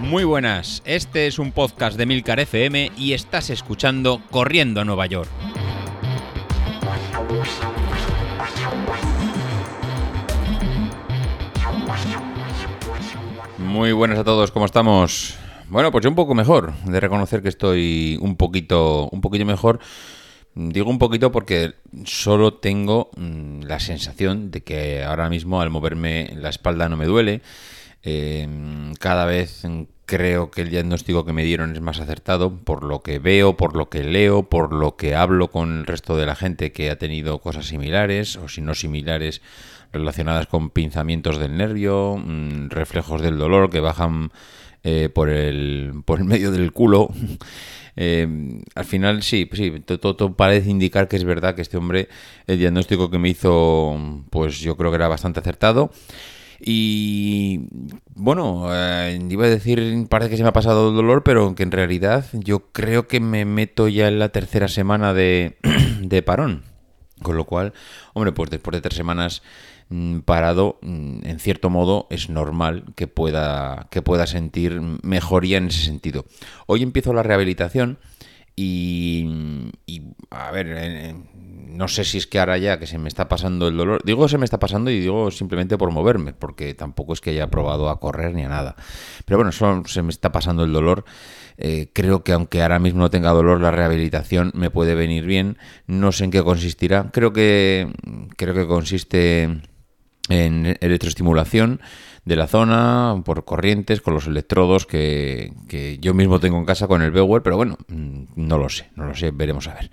Muy buenas, este es un podcast de Milcar FM y estás escuchando Corriendo a Nueva York. Muy buenas a todos, ¿cómo estamos? Bueno, pues yo un poco mejor, de reconocer que estoy un poquito, un poquito mejor. Digo un poquito porque solo tengo mm, la sensación de que ahora mismo al moverme la espalda no me duele. Eh, cada vez creo que el diagnóstico que me dieron es más acertado por lo que veo, por lo que leo, por lo que hablo con el resto de la gente que ha tenido cosas similares o si no similares relacionadas con pinzamientos del nervio, mm, reflejos del dolor que bajan eh, por, el, por el medio del culo. Eh, al final sí, sí, todo, parece indicar que es verdad que este hombre, el diagnóstico que me hizo, pues yo creo que era bastante acertado. Y bueno, eh, iba a decir, parece que se me ha pasado el dolor, pero que en realidad yo creo que me meto ya en la tercera semana de, de parón. Con lo cual, hombre, pues después de tres semanas parado, mm, en cierto modo es normal que pueda, que pueda sentir mejoría en ese sentido. Hoy empiezo la rehabilitación y, a ver, no sé si es que ahora ya que se me está pasando el dolor, digo se me está pasando y digo simplemente por moverme, porque tampoco es que haya probado a correr ni a nada. Pero bueno, solo se me está pasando el dolor. Eh, creo que aunque ahora mismo no tenga dolor, la rehabilitación me puede venir bien. No sé en qué consistirá. Creo que creo que consiste en electroestimulación de la zona por corrientes con los electrodos que, yo mismo tengo en casa con el Bewer, pero bueno, mm, no lo sé, no lo sé, veremos a ver.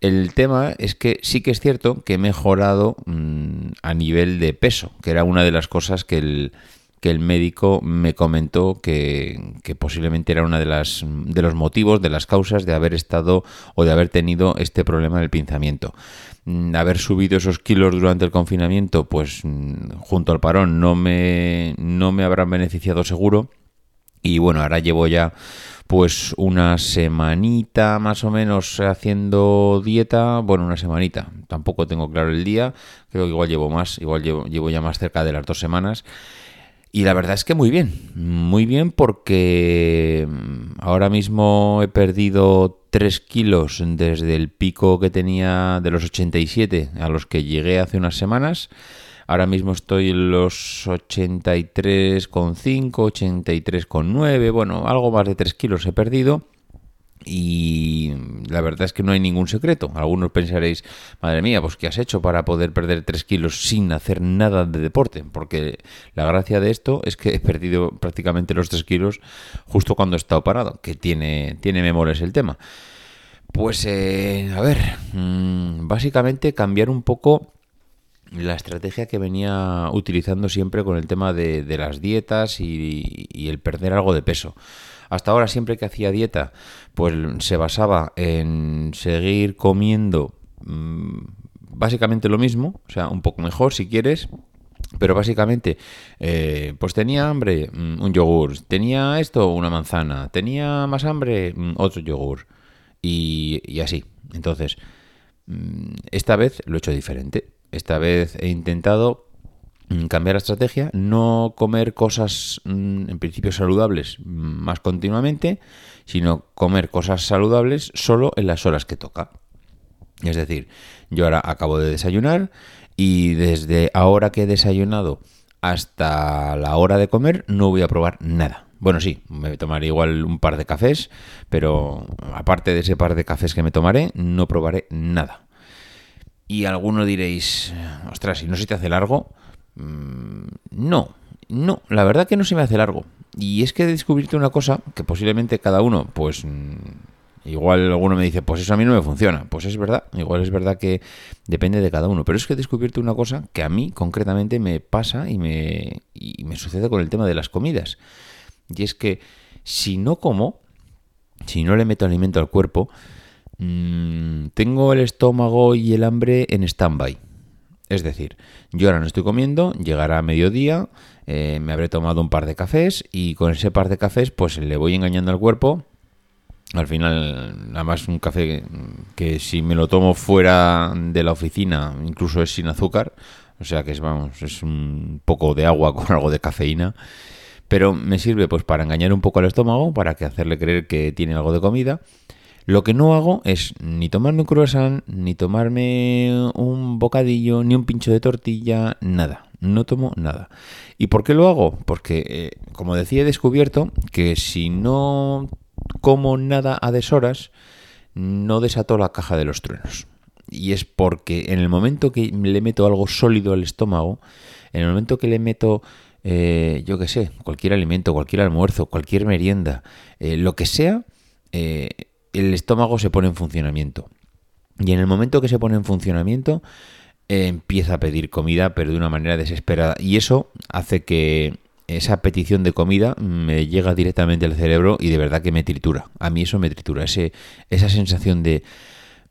El tema es que sí que es cierto que he mejorado mm, a nivel de peso, que era una de las cosas que el, que el médico me comentó que, posiblemente era una de las de los motivos, de las causas de haber estado o de haber tenido este problema del pinzamiento. Mm, haber subido esos kilos durante el confinamiento, pues mm, junto al parón no me, no me habrán beneficiado seguro. Y bueno, ahora llevo ya pues una semanita más o menos haciendo dieta. Bueno, una semanita. Tampoco tengo claro el día. Creo que igual llevo más. Igual llevo, llevo ya más cerca de las dos semanas. Y la verdad es que muy bien, muy bien porque mm, ahora mismo he perdido 3 kilos desde el pico que tenía de los 87 a los que llegué hace unas semanas. Ahora mismo estoy en los 83,5, 83,9, bueno, algo más de 3 kilos he perdido. Y la verdad es que no hay ningún secreto. Algunos pensaréis, madre mía, pues ¿qué has hecho para poder perder 3 kilos sin hacer nada de deporte? Porque la gracia de esto es que he perdido prácticamente los 3 kilos justo cuando he estado parado, que tiene, tiene memores el tema. Pues, eh, a ver, mm, básicamente cambiar un poco la estrategia que venía utilizando siempre con el tema de, las dietas y el perder algo de peso. Hasta ahora siempre que hacía dieta, pues se basaba en seguir comiendo mm, básicamente lo mismo, o sea, un poco mejor si quieres, pero básicamente, eh, pues tenía hambre, mm, un yogur, tenía esto, una manzana, tenía más hambre, mm, otro yogur, y, y así. Entonces, esta vez lo he hecho diferente. Esta vez he intentado Mm, cambiar la estrategia, no comer cosas mm, en principio saludables más continuamente, sino comer cosas saludables solo en las horas que toca. Es decir, yo ahora acabo de desayunar y desde ahora que he desayunado hasta la hora de comer no voy a probar nada. Bueno, sí, me tomaré igual un par de cafés, pero aparte de ese par de cafés que me tomaré, no probaré nada. Y alguno diréis, ostras, si no se te hace largo, Mm, no, no, la verdad que no se me hace largo. Y es que he descubierto una cosa que posiblemente cada uno, pues mm, igual alguno me dice, pues eso a mí no me funciona. Pues es verdad, igual es verdad que depende de cada uno. Pero es que he descubierto una cosa que a mí concretamente me pasa y me, y me sucede con el tema de las comidas. Y es que si no como, si no le meto alimento al cuerpo, mmm, tengo el estómago y el hambre en stand-by. Es decir, yo ahora no estoy comiendo, llegará a mediodía, eh, me habré tomado un par de cafés y con ese par de cafés pues le voy engañando al cuerpo. Al final, nada más un café que si me lo tomo fuera de la oficina, incluso es sin azúcar, O sea que es, vamos, es un poco de agua con algo de cafeína. Pero me sirve pues para engañar un poco al estómago, para que hacerle creer que tiene algo de comida. Lo que no hago es ni tomarme un croissant, ni tomarme un bocadillo, ni un pincho de tortilla, nada. No tomo nada. ¿Y por qué lo hago? Porque, eh, como decía, he descubierto que si no como nada a deshoras, no desato la caja de los truenos. Y es porque en el momento que le meto algo sólido al estómago, en el momento que le meto, eh, yo qué sé, cualquier alimento, cualquier almuerzo, cualquier merienda, eh, lo que sea, el estómago se pone en funcionamiento. Y en el momento que se pone en funcionamiento, empieza a pedir comida, pero de una manera desesperada. Y eso hace que esa petición de comida me llega directamente al cerebro y de verdad que me tritura. A mí eso me tritura. Ese, esa sensación de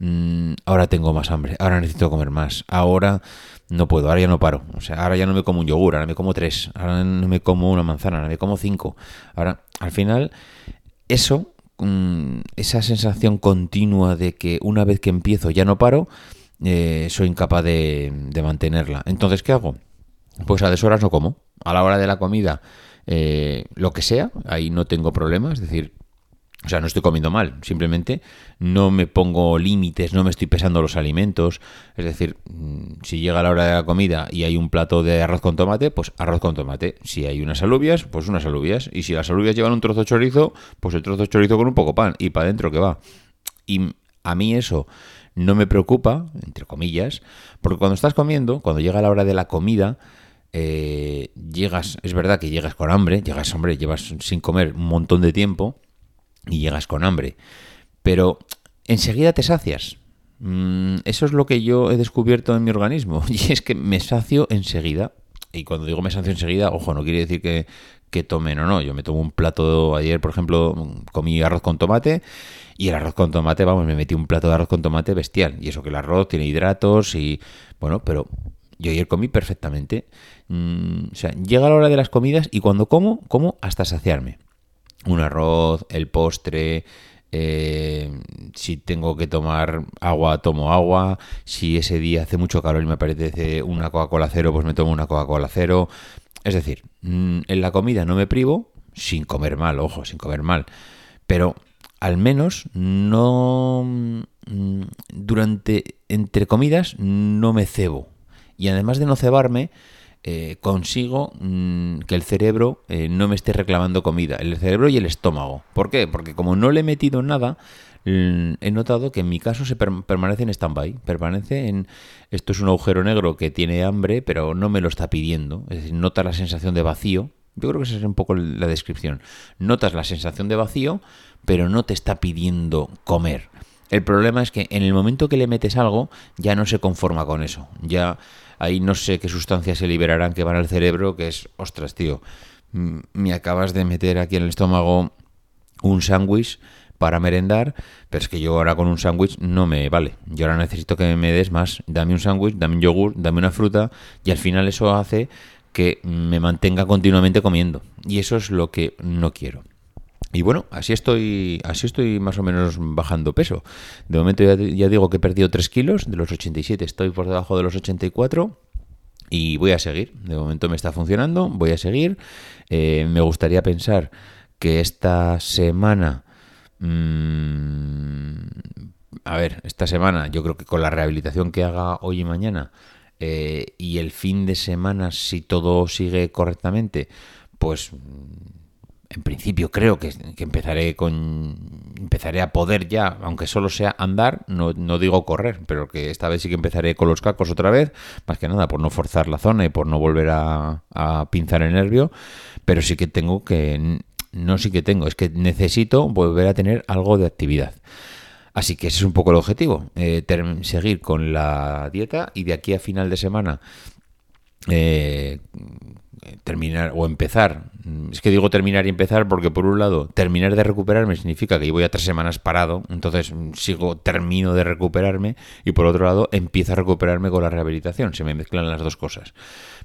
Mm, ahora tengo más hambre, ahora necesito comer más, ahora no puedo, ahora ya no paro. O sea, ahora ya no me como un yogur, ahora me como tres, ahora no me como una manzana, ahora me como cinco. Ahora, al final, eso, esa sensación continua de que una vez que empiezo ya no paro, eh, soy incapaz de, mantenerla. Entonces, ¿qué hago? Pues a deshoras no como. A la hora de la comida, eh, lo que sea, ahí no tengo problema. Es decir, o sea, no estoy comiendo mal, simplemente no me pongo límites, no me estoy pesando los alimentos. Es decir, mm, si llega la hora de la comida y hay un plato de arroz con tomate, pues arroz con tomate. Si hay unas alubias, pues unas alubias. Y si las alubias llevan un trozo de chorizo, pues el trozo de chorizo con un poco pan y para adentro que va. Y a mí eso no me preocupa, entre comillas, porque cuando estás comiendo, cuando llega la hora de la comida, eh, llegas, es verdad que llegas con hambre, llegas, hombre, llevas sin comer un montón de tiempo y llegas con hambre. Pero enseguida te sacias. Mm, eso es lo que yo he descubierto en mi organismo. Y es que me sacio enseguida. Y cuando digo me sacio enseguida, ojo, no quiere decir que, que tomen o no. Yo me tomo un plato, ayer por ejemplo, comí arroz con tomate y el arroz con tomate, vamos, me metí un plato de arroz con tomate bestial. Y eso que el arroz tiene hidratos y, bueno, pero yo ayer comí perfectamente. Mm, o sea, llega la hora de las comidas y cuando como, como hasta saciarme un arroz, el postre, eh, si tengo que tomar agua, tomo agua. Si ese día hace mucho calor y me apetece una Coca-Cola cero, pues me tomo una Coca-Cola cero. Es decir, mm, en la comida no me privo, sin comer mal, ojo, sin comer mal. Pero al menos no... Mm, durante, entre comidas, no me cebo. Y además de no cebarme, eh, consigo mm, que el cerebro eh, no me esté reclamando comida, el cerebro y el estómago. ¿Por qué? Porque como no le he metido nada, mm, he notado que en mi caso se permanece en stand-by, permanece en esto es un agujero negro que tiene hambre, pero no me lo está pidiendo, es decir, nota la sensación de vacío. Yo creo que esa es un poco la descripción. Notas la sensación de vacío, pero no te está pidiendo comer. El problema es que en el momento que le metes algo, ya no se conforma con eso. Ya ahí no sé qué sustancias se liberarán que van al cerebro, que es, ostras, tío, me acabas de meter aquí en el estómago un sándwich para merendar, pero es que yo ahora con un sándwich no me vale. Yo ahora necesito que me des más. Dame un sándwich, dame un yogur, dame una fruta y al final eso hace que me mantenga continuamente comiendo. Y eso es lo que no quiero. Y bueno, así estoy, así estoy más o menos bajando peso. De momento ya, digo que he perdido 3 kilos, de los 87 estoy por debajo de los 84 y voy a seguir. De momento me está funcionando, voy a seguir. Eh, me gustaría pensar que esta semana... Mmm, a ver, esta semana yo creo que con la rehabilitación que haga hoy y mañana eh, y el fin de semana, si todo sigue correctamente, pues en principio creo que, empezaré con empezaré a poder ya, aunque solo sea andar, no, no, digo correr, pero que esta vez sí que empezaré con los cacos otra vez, más que nada por no forzar la zona y por no volver a, pinzar el nervio, pero sí que tengo que, no sí que tengo, es que necesito volver a tener algo de actividad. Así que ese es un poco el objetivo, eh, seguir con la dieta y de aquí a final de semana eh, terminar o empezar. Es que digo terminar y empezar porque por un lado terminar de recuperarme significa que voy a tres semanas parado, entonces sigo, termino de recuperarme y por otro lado empiezo a recuperarme con la rehabilitación, se me mezclan las dos cosas.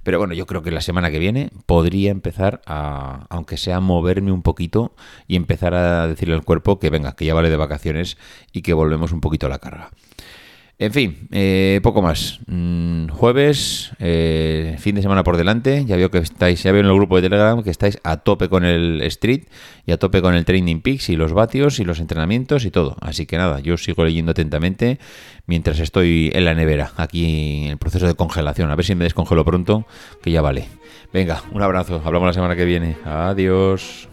Pero bueno, yo creo que la semana que viene podría empezar a, aunque sea moverme un poquito y empezar a decirle al cuerpo que venga, que ya vale de vacaciones y que volvemos un poquito a la carga. En fin, eh, poco más. Mm, jueves, eh, fin de semana por delante. Ya veo que estáis, ya veo en el grupo de Telegram que estáis a tope con el Street y a tope con el Training Peaks y los vatios y los entrenamientos y todo. Así que nada, yo sigo leyendo atentamente mientras estoy en la nevera, aquí en el proceso de congelación. A ver si me descongelo pronto, que ya vale. Venga, un abrazo. Hablamos la semana que viene. Adiós.